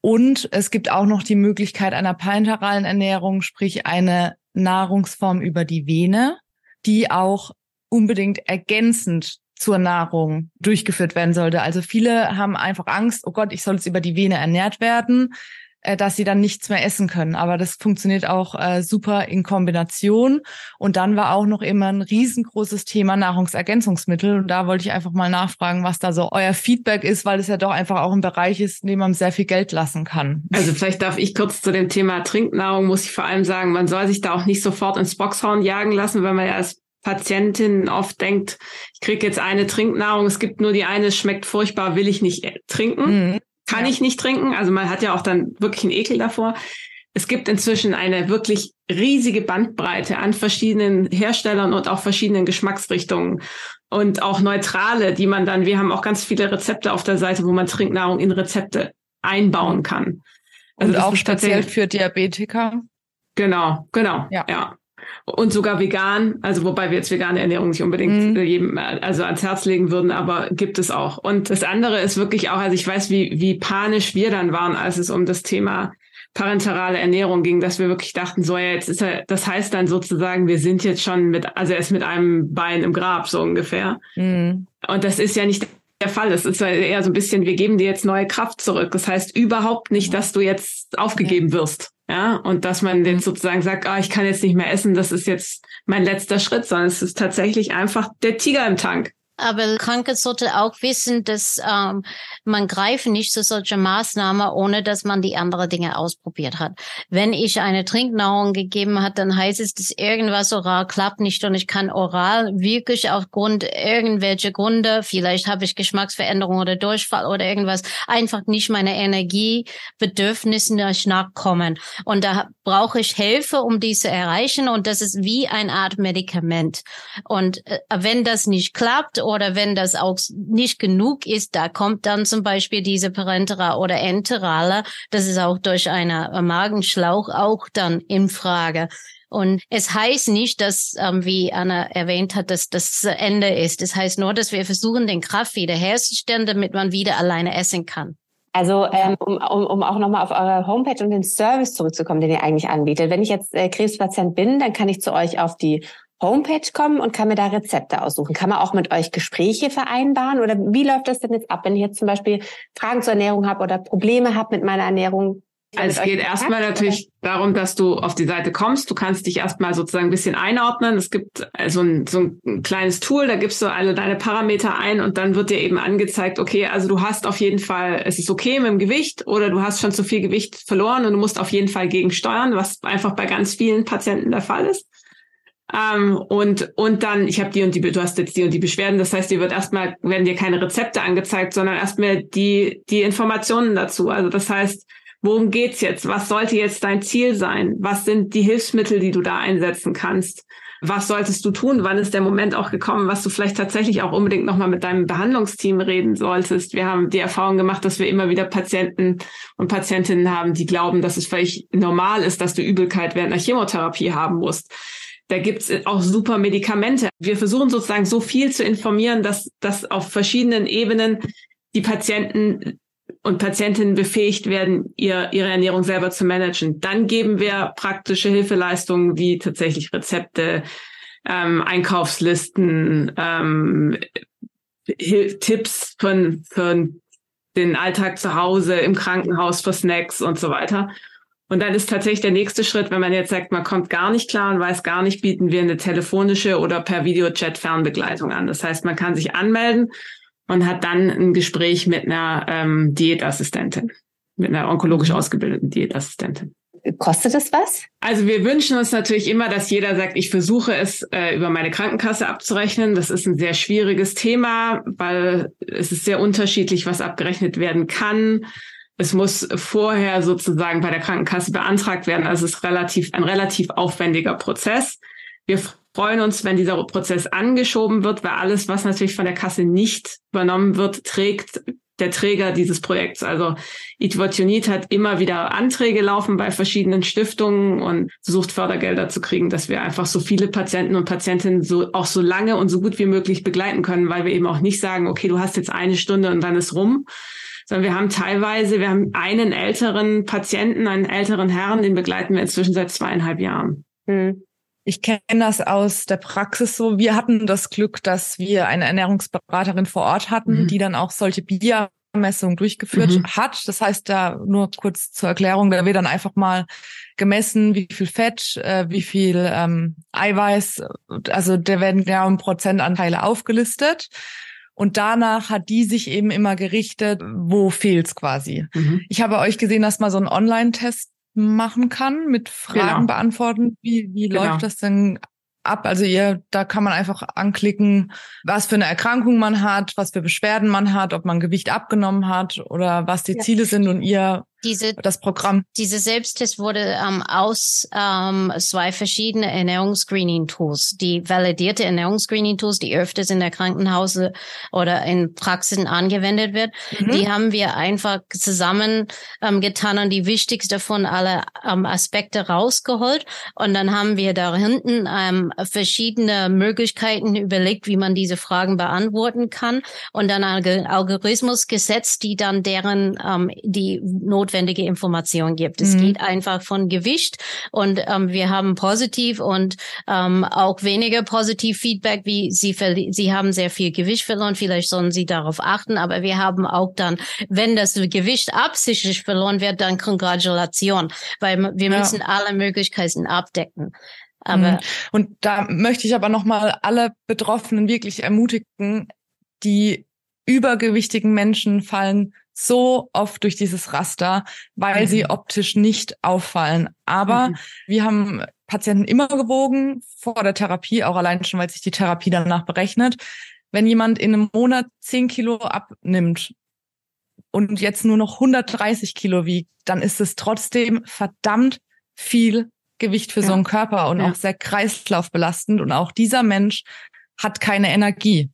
Und es gibt auch noch die Möglichkeit einer parenteralen Ernährung, sprich eine Nahrungsform über die Vene, die auch unbedingt ergänzend zur Nahrung durchgeführt werden sollte. Also viele haben einfach Angst, oh Gott, ich soll jetzt über die Vene ernährt werden. Äh, dass sie dann nichts mehr essen können. Aber das funktioniert auch äh, super in Kombination. Und dann war auch noch immer ein riesengroßes Thema Nahrungsergänzungsmittel. Und da wollte ich einfach mal nachfragen, was da so euer Feedback ist, weil es ja doch einfach auch ein Bereich ist, in dem man sehr viel Geld lassen kann. Also vielleicht darf ich kurz zu dem Thema Trinknahrung, muss ich vor allem sagen, man soll sich da auch nicht sofort ins Boxhorn jagen lassen, wenn man ja als Patientin oft denkt, ich kriege jetzt eine Trinknahrung, es gibt nur die eine, es schmeckt furchtbar, will ich nicht trinken. Mhm kann ja. ich nicht trinken. Also man hat ja auch dann wirklich einen Ekel davor. Es gibt inzwischen eine wirklich riesige Bandbreite an verschiedenen Herstellern und auch verschiedenen Geschmacksrichtungen und auch neutrale, die man dann, wir haben auch ganz viele Rezepte auf der Seite, wo man Trinknahrung in Rezepte einbauen kann. Also und auch speziell für Diabetiker. Genau, genau, ja. ja und sogar vegan, also wobei wir jetzt vegane Ernährung nicht unbedingt mhm. jedem also ans Herz legen würden, aber gibt es auch. Und das andere ist wirklich auch, also ich weiß, wie, wie panisch wir dann waren, als es um das Thema parenterale Ernährung ging, dass wir wirklich dachten, so ja, jetzt ist er, das heißt dann sozusagen, wir sind jetzt schon mit, also er ist mit einem Bein im Grab, so ungefähr. Mhm. Und das ist ja nicht der Fall. Es ist ja eher so ein bisschen, wir geben dir jetzt neue Kraft zurück. Das heißt überhaupt nicht, dass du jetzt aufgegeben wirst. Ja, und dass man den sozusagen sagt, ah, ich kann jetzt nicht mehr essen, das ist jetzt mein letzter Schritt, sondern es ist tatsächlich einfach der Tiger im Tank. Aber Kranke sollte auch wissen, dass ähm, man greift nicht zu solchen Maßnahmen, ohne dass man die anderen Dinge ausprobiert hat. Wenn ich eine Trinknahrung gegeben hat, dann heißt es, dass irgendwas oral klappt nicht und ich kann oral wirklich aufgrund irgendwelcher Gründe, vielleicht habe ich Geschmacksveränderung oder Durchfall oder irgendwas, einfach nicht meine Energiebedürfnisse nachkommen. Und da brauche ich Hilfe, um die zu erreichen. Und das ist wie eine Art Medikament. Und äh, wenn das nicht klappt oder wenn das auch nicht genug ist, da kommt dann zum Beispiel diese Parentera oder Enterale. Das ist auch durch einen Magenschlauch auch dann in Frage. Und es heißt nicht, dass, ähm, wie Anna erwähnt hat, dass das Ende ist. Es heißt nur, dass wir versuchen, den Kraft wiederherzustellen, damit man wieder alleine essen kann. Also ähm, um, um, um auch nochmal auf eure Homepage und den Service zurückzukommen, den ihr eigentlich anbietet. Wenn ich jetzt äh, Krebspatient bin, dann kann ich zu euch auf die Homepage kommen und kann mir da Rezepte aussuchen. Kann man auch mit euch Gespräche vereinbaren oder wie läuft das denn jetzt ab, wenn ich jetzt zum Beispiel Fragen zur Ernährung habe oder Probleme habe mit meiner Ernährung? Also es geht erstmal natürlich darum, dass du auf die Seite kommst. Du kannst dich erstmal sozusagen ein bisschen einordnen. Es gibt also ein, so ein kleines Tool, da gibst du alle deine Parameter ein und dann wird dir eben angezeigt, okay, also du hast auf jeden Fall, es ist okay mit dem Gewicht oder du hast schon zu viel Gewicht verloren und du musst auf jeden Fall gegensteuern, was einfach bei ganz vielen Patienten der Fall ist. Ähm, und, und dann, ich habe die und die, du hast jetzt die und die Beschwerden. Das heißt, dir wird erstmal, werden dir keine Rezepte angezeigt, sondern erstmal die, die Informationen dazu. Also das heißt, worum geht's jetzt? Was sollte jetzt dein Ziel sein? Was sind die Hilfsmittel, die du da einsetzen kannst? Was solltest du tun? Wann ist der Moment auch gekommen, was du vielleicht tatsächlich auch unbedingt nochmal mit deinem Behandlungsteam reden solltest? Wir haben die Erfahrung gemacht, dass wir immer wieder Patienten und Patientinnen haben, die glauben, dass es völlig normal ist, dass du Übelkeit während einer Chemotherapie haben musst. Da gibt's auch super Medikamente. Wir versuchen sozusagen so viel zu informieren, dass, dass auf verschiedenen Ebenen die Patienten und Patientinnen befähigt werden, ihr, ihre Ernährung selber zu managen. Dann geben wir praktische Hilfeleistungen wie tatsächlich Rezepte, ähm, Einkaufslisten, ähm, Tipps von, von den Alltag zu Hause, im Krankenhaus für Snacks und so weiter. Und dann ist tatsächlich der nächste Schritt, wenn man jetzt sagt, man kommt gar nicht klar und weiß gar nicht, bieten wir eine telefonische oder per Videochat Fernbegleitung an. Das heißt, man kann sich anmelden und hat dann ein Gespräch mit einer ähm, Diätassistentin, mit einer onkologisch ausgebildeten Diätassistentin. Kostet das was? Also wir wünschen uns natürlich immer, dass jeder sagt, ich versuche es äh, über meine Krankenkasse abzurechnen. Das ist ein sehr schwieriges Thema, weil es ist sehr unterschiedlich, was abgerechnet werden kann. Es muss vorher sozusagen bei der Krankenkasse beantragt werden. Also es ist relativ, ein relativ aufwendiger Prozess. Wir freuen uns, wenn dieser Prozess angeschoben wird, weil alles, was natürlich von der Kasse nicht übernommen wird, trägt der Träger dieses Projekts. Also Eat What You hat immer wieder Anträge laufen bei verschiedenen Stiftungen und versucht Fördergelder zu kriegen, dass wir einfach so viele Patienten und Patientinnen so auch so lange und so gut wie möglich begleiten können, weil wir eben auch nicht sagen, okay, du hast jetzt eine Stunde und dann ist rum, sondern wir haben teilweise, wir haben einen älteren Patienten, einen älteren Herrn, den begleiten wir inzwischen seit zweieinhalb Jahren. Hm. Ich kenne das aus der Praxis so. Wir hatten das Glück, dass wir eine Ernährungsberaterin vor Ort hatten, mhm. die dann auch solche Biermessungen durchgeführt mhm. hat. Das heißt, da nur kurz zur Erklärung, da wird dann einfach mal gemessen, wie viel Fett, äh, wie viel ähm, Eiweiß, also da werden genau Prozentanteile aufgelistet. Und danach hat die sich eben immer gerichtet, wo fehlt's quasi. Mhm. Ich habe euch gesehen, dass mal so ein Online-Test machen kann, mit Fragen genau. beantworten. Wie, wie genau. läuft das denn ab? Also ihr, da kann man einfach anklicken, was für eine Erkrankung man hat, was für Beschwerden man hat, ob man Gewicht abgenommen hat oder was die ja. Ziele sind und ihr diese, das Programm. Diese Selbsttest wurde ähm, aus ähm, zwei verschiedene Ernährungsscreening-Tools. Die validierte Ernährungsscreening-Tools, die öfters in der Krankenhause oder in Praxen angewendet wird, mhm. die haben wir einfach zusammen ähm, getan und die wichtigste von alle ähm, Aspekte rausgeholt. Und dann haben wir da hinten ähm, verschiedene Möglichkeiten überlegt, wie man diese Fragen beantworten kann und dann einen Algorithmus gesetzt, die dann deren ähm, die Not notwendige Information gibt. Es mhm. geht einfach von Gewicht und ähm, wir haben positiv und ähm, auch weniger positiv Feedback, wie Sie, Sie haben sehr viel Gewicht verloren, vielleicht sollen Sie darauf achten, aber wir haben auch dann, wenn das Gewicht absichtlich verloren wird, dann Congratulation, weil wir ja. müssen alle Möglichkeiten abdecken. Aber mhm. und da möchte ich aber nochmal alle Betroffenen wirklich ermutigen, die übergewichtigen Menschen fallen so oft durch dieses Raster, weil mhm. sie optisch nicht auffallen. Aber mhm. wir haben Patienten immer gewogen vor der Therapie, auch allein schon, weil sich die Therapie danach berechnet. Wenn jemand in einem Monat 10 Kilo abnimmt und jetzt nur noch 130 Kilo wiegt, dann ist es trotzdem verdammt viel Gewicht für ja. so einen Körper und ja. auch sehr kreislaufbelastend. Und auch dieser Mensch hat keine Energie.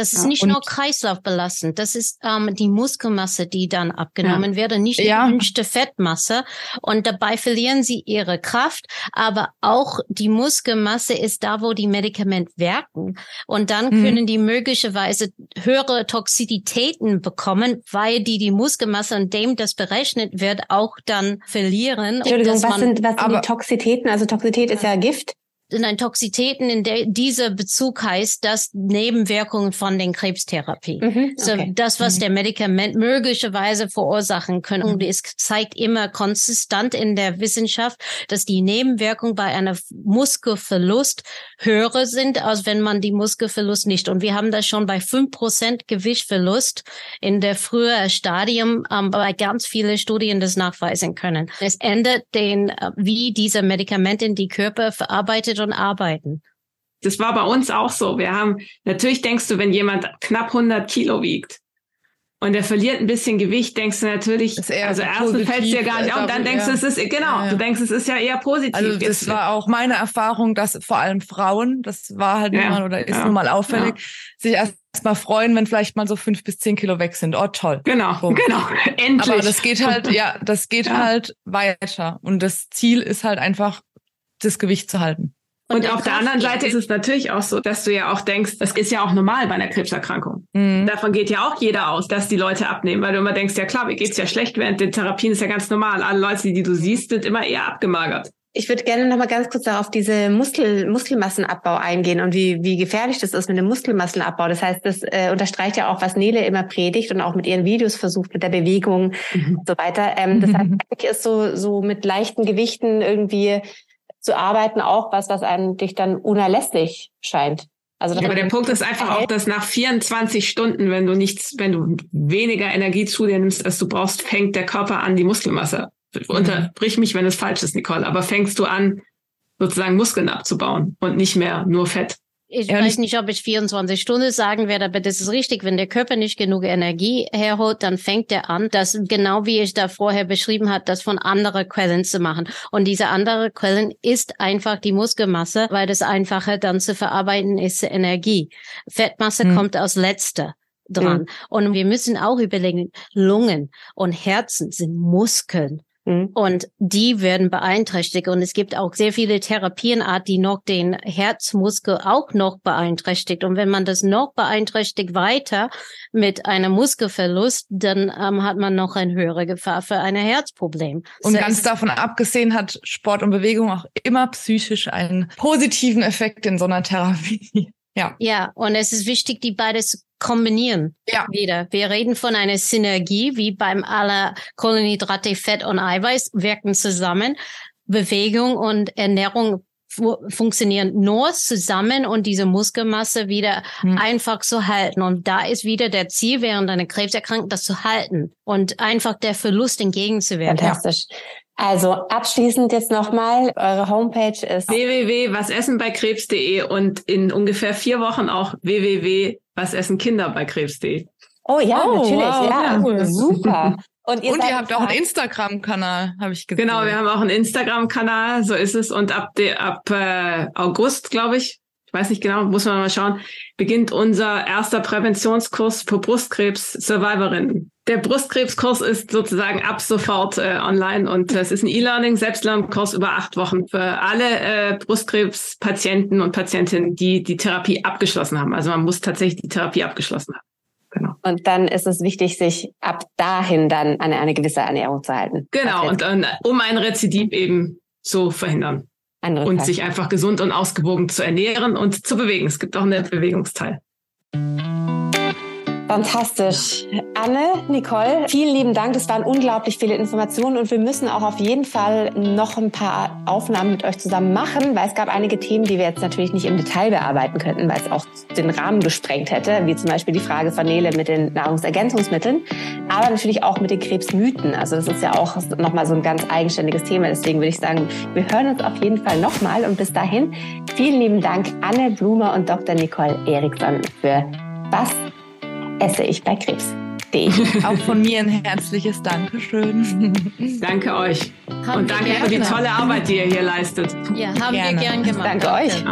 Das ist ja, nicht nur kreislaufbelastend, das ist ähm, die Muskelmasse, die dann abgenommen ja. wird, und nicht die ja. gewünschte Fettmasse. Und dabei verlieren sie ihre Kraft, aber auch die Muskelmasse ist da, wo die Medikamente wirken. Und dann mhm. können die möglicherweise höhere Toxizitäten bekommen, weil die die Muskelmasse, an dem das berechnet wird, auch dann verlieren. Entschuldigung, was sind, was sind die Toxitäten? Also Toxität ist ja Gift. Nein, Toxitäten in der, dieser Bezug heißt, dass Nebenwirkungen von den Krebstherapie. Mhm, okay. So das, was mhm. der Medikament möglicherweise verursachen können. Und es zeigt immer konsistent in der Wissenschaft, dass die Nebenwirkungen bei einer Muskelverlust höher sind, als wenn man die Muskelverlust nicht. Und wir haben das schon bei fünf Prozent Gewichtverlust in der frühen Stadium ähm, bei ganz vielen Studien das nachweisen können. Es ändert den, äh, wie diese Medikamente in die Körper verarbeitet und arbeiten. Das war bei uns auch so. Wir haben, natürlich denkst du, wenn jemand knapp 100 Kilo wiegt und er verliert ein bisschen Gewicht, denkst du natürlich, also erstens fällt es dir gar nicht auf, dann denkst du, es ist, genau, ja. du denkst, es ist ja eher positiv. Also das Jetzt, war auch meine Erfahrung, dass vor allem Frauen, das war halt ja, nun mal oder ist ja, nun mal auffällig, sich erst mal freuen, wenn vielleicht mal so fünf bis zehn Kilo weg sind. Oh, toll. Genau, Boom. genau. Endlich. Aber das geht halt, ja, das geht halt weiter. Und das Ziel ist halt einfach, das Gewicht zu halten. Und, und auf der anderen Seite ist es natürlich auch so, dass du ja auch denkst, das ist ja auch normal bei einer Krebserkrankung. Mhm. Davon geht ja auch jeder aus, dass die Leute abnehmen, weil du immer denkst, ja klar, mir geht's ja schlecht während den Therapien, ist ja ganz normal. Alle Leute, die du siehst, sind immer eher abgemagert. Ich würde gerne noch mal ganz kurz auf diese Muskel, Muskelmassenabbau eingehen und wie, wie gefährlich das ist mit dem Muskelmassenabbau. Das heißt, das äh, unterstreicht ja auch, was Nele immer predigt und auch mit ihren Videos versucht, mit der Bewegung mhm. und so weiter. Ähm, das heißt, eigentlich ist so, so mit leichten Gewichten irgendwie zu arbeiten auch was, was eigentlich dann unerlässlich scheint. Also ja, aber der Punkt ist einfach auch, dass nach 24 Stunden, wenn du nichts, wenn du weniger Energie zu dir nimmst, als du brauchst, fängt der Körper an, die Muskelmasse. Unterbrich mich, wenn es falsch ist, Nicole, aber fängst du an, sozusagen Muskeln abzubauen und nicht mehr nur Fett. Ich ja, weiß nicht, ob ich 24 Stunden sagen werde, aber das ist richtig. Wenn der Körper nicht genug Energie herholt, dann fängt er an, das genau wie ich da vorher beschrieben hat, das von anderen Quellen zu machen. Und diese andere Quellen ist einfach die Muskelmasse, weil das einfacher dann zu verarbeiten ist Energie. Fettmasse hm. kommt als letzter dran. Hm. Und wir müssen auch überlegen, Lungen und Herzen sind Muskeln. Mhm. Und die werden beeinträchtigt. Und es gibt auch sehr viele Therapienart, die noch den Herzmuskel auch noch beeinträchtigt. Und wenn man das noch beeinträchtigt weiter mit einem Muskelverlust, dann ähm, hat man noch eine höhere Gefahr für ein Herzproblem. Und das ganz davon abgesehen hat Sport und Bewegung auch immer psychisch einen positiven Effekt in so einer Therapie. Ja. Ja, und es ist wichtig, die beides kombinieren. Ja. Wieder. Wir reden von einer Synergie, wie beim aller Kohlenhydrate, Fett und Eiweiß wirken zusammen. Bewegung und Ernährung funktionieren nur zusammen und diese Muskelmasse wieder hm. einfach zu halten. Und da ist wieder der Ziel während einer Krebserkrankung, das zu halten und einfach der Verlust entgegenzuwirken. Fantastisch. Also abschließend jetzt nochmal, eure Homepage ist www.wasessenbeikrebs.de und in ungefähr vier Wochen auch www.wasessenkinderbeikrebs.de. Oh ja, oh, natürlich, wow, ja, cool. super. Und ihr, und ihr habt auch einen Instagram-Kanal, habe ich gesehen. Genau, wir haben auch einen Instagram-Kanal, so ist es. Und ab, de, ab äh, August, glaube ich, ich weiß nicht genau, muss man mal schauen, beginnt unser erster Präventionskurs für Brustkrebs-Survivorinnen. Der Brustkrebskurs ist sozusagen ab sofort äh, online und es ist ein E-Learning, Selbstlernkurs über acht Wochen für alle äh, Brustkrebspatienten und Patientinnen, die die Therapie abgeschlossen haben. Also man muss tatsächlich die Therapie abgeschlossen haben. Genau. Und dann ist es wichtig, sich ab dahin dann an eine gewisse Ernährung zu halten. Genau, und äh, um ein Rezidiv eben zu verhindern. Und sich einfach gesund und ausgewogen zu ernähren und zu bewegen. Es gibt auch einen Bewegungsteil. Fantastisch. Anne, Nicole, vielen lieben Dank. Das waren unglaublich viele Informationen und wir müssen auch auf jeden Fall noch ein paar Aufnahmen mit euch zusammen machen, weil es gab einige Themen, die wir jetzt natürlich nicht im Detail bearbeiten könnten, weil es auch den Rahmen gesprengt hätte, wie zum Beispiel die Frage von Nele mit den Nahrungsergänzungsmitteln, aber natürlich auch mit den Krebsmythen. Also das ist ja auch nochmal so ein ganz eigenständiges Thema. Deswegen würde ich sagen, wir hören uns auf jeden Fall nochmal und bis dahin vielen lieben Dank Anne Blumer und Dr. Nicole Eriksson für was esse ich bei Krebs. Auch von mir ein herzliches Dankeschön. Danke euch. Haben Und danke für die tolle Arbeit, die ihr hier leistet. Ja, haben gerne. wir gern gemacht. Danke euch.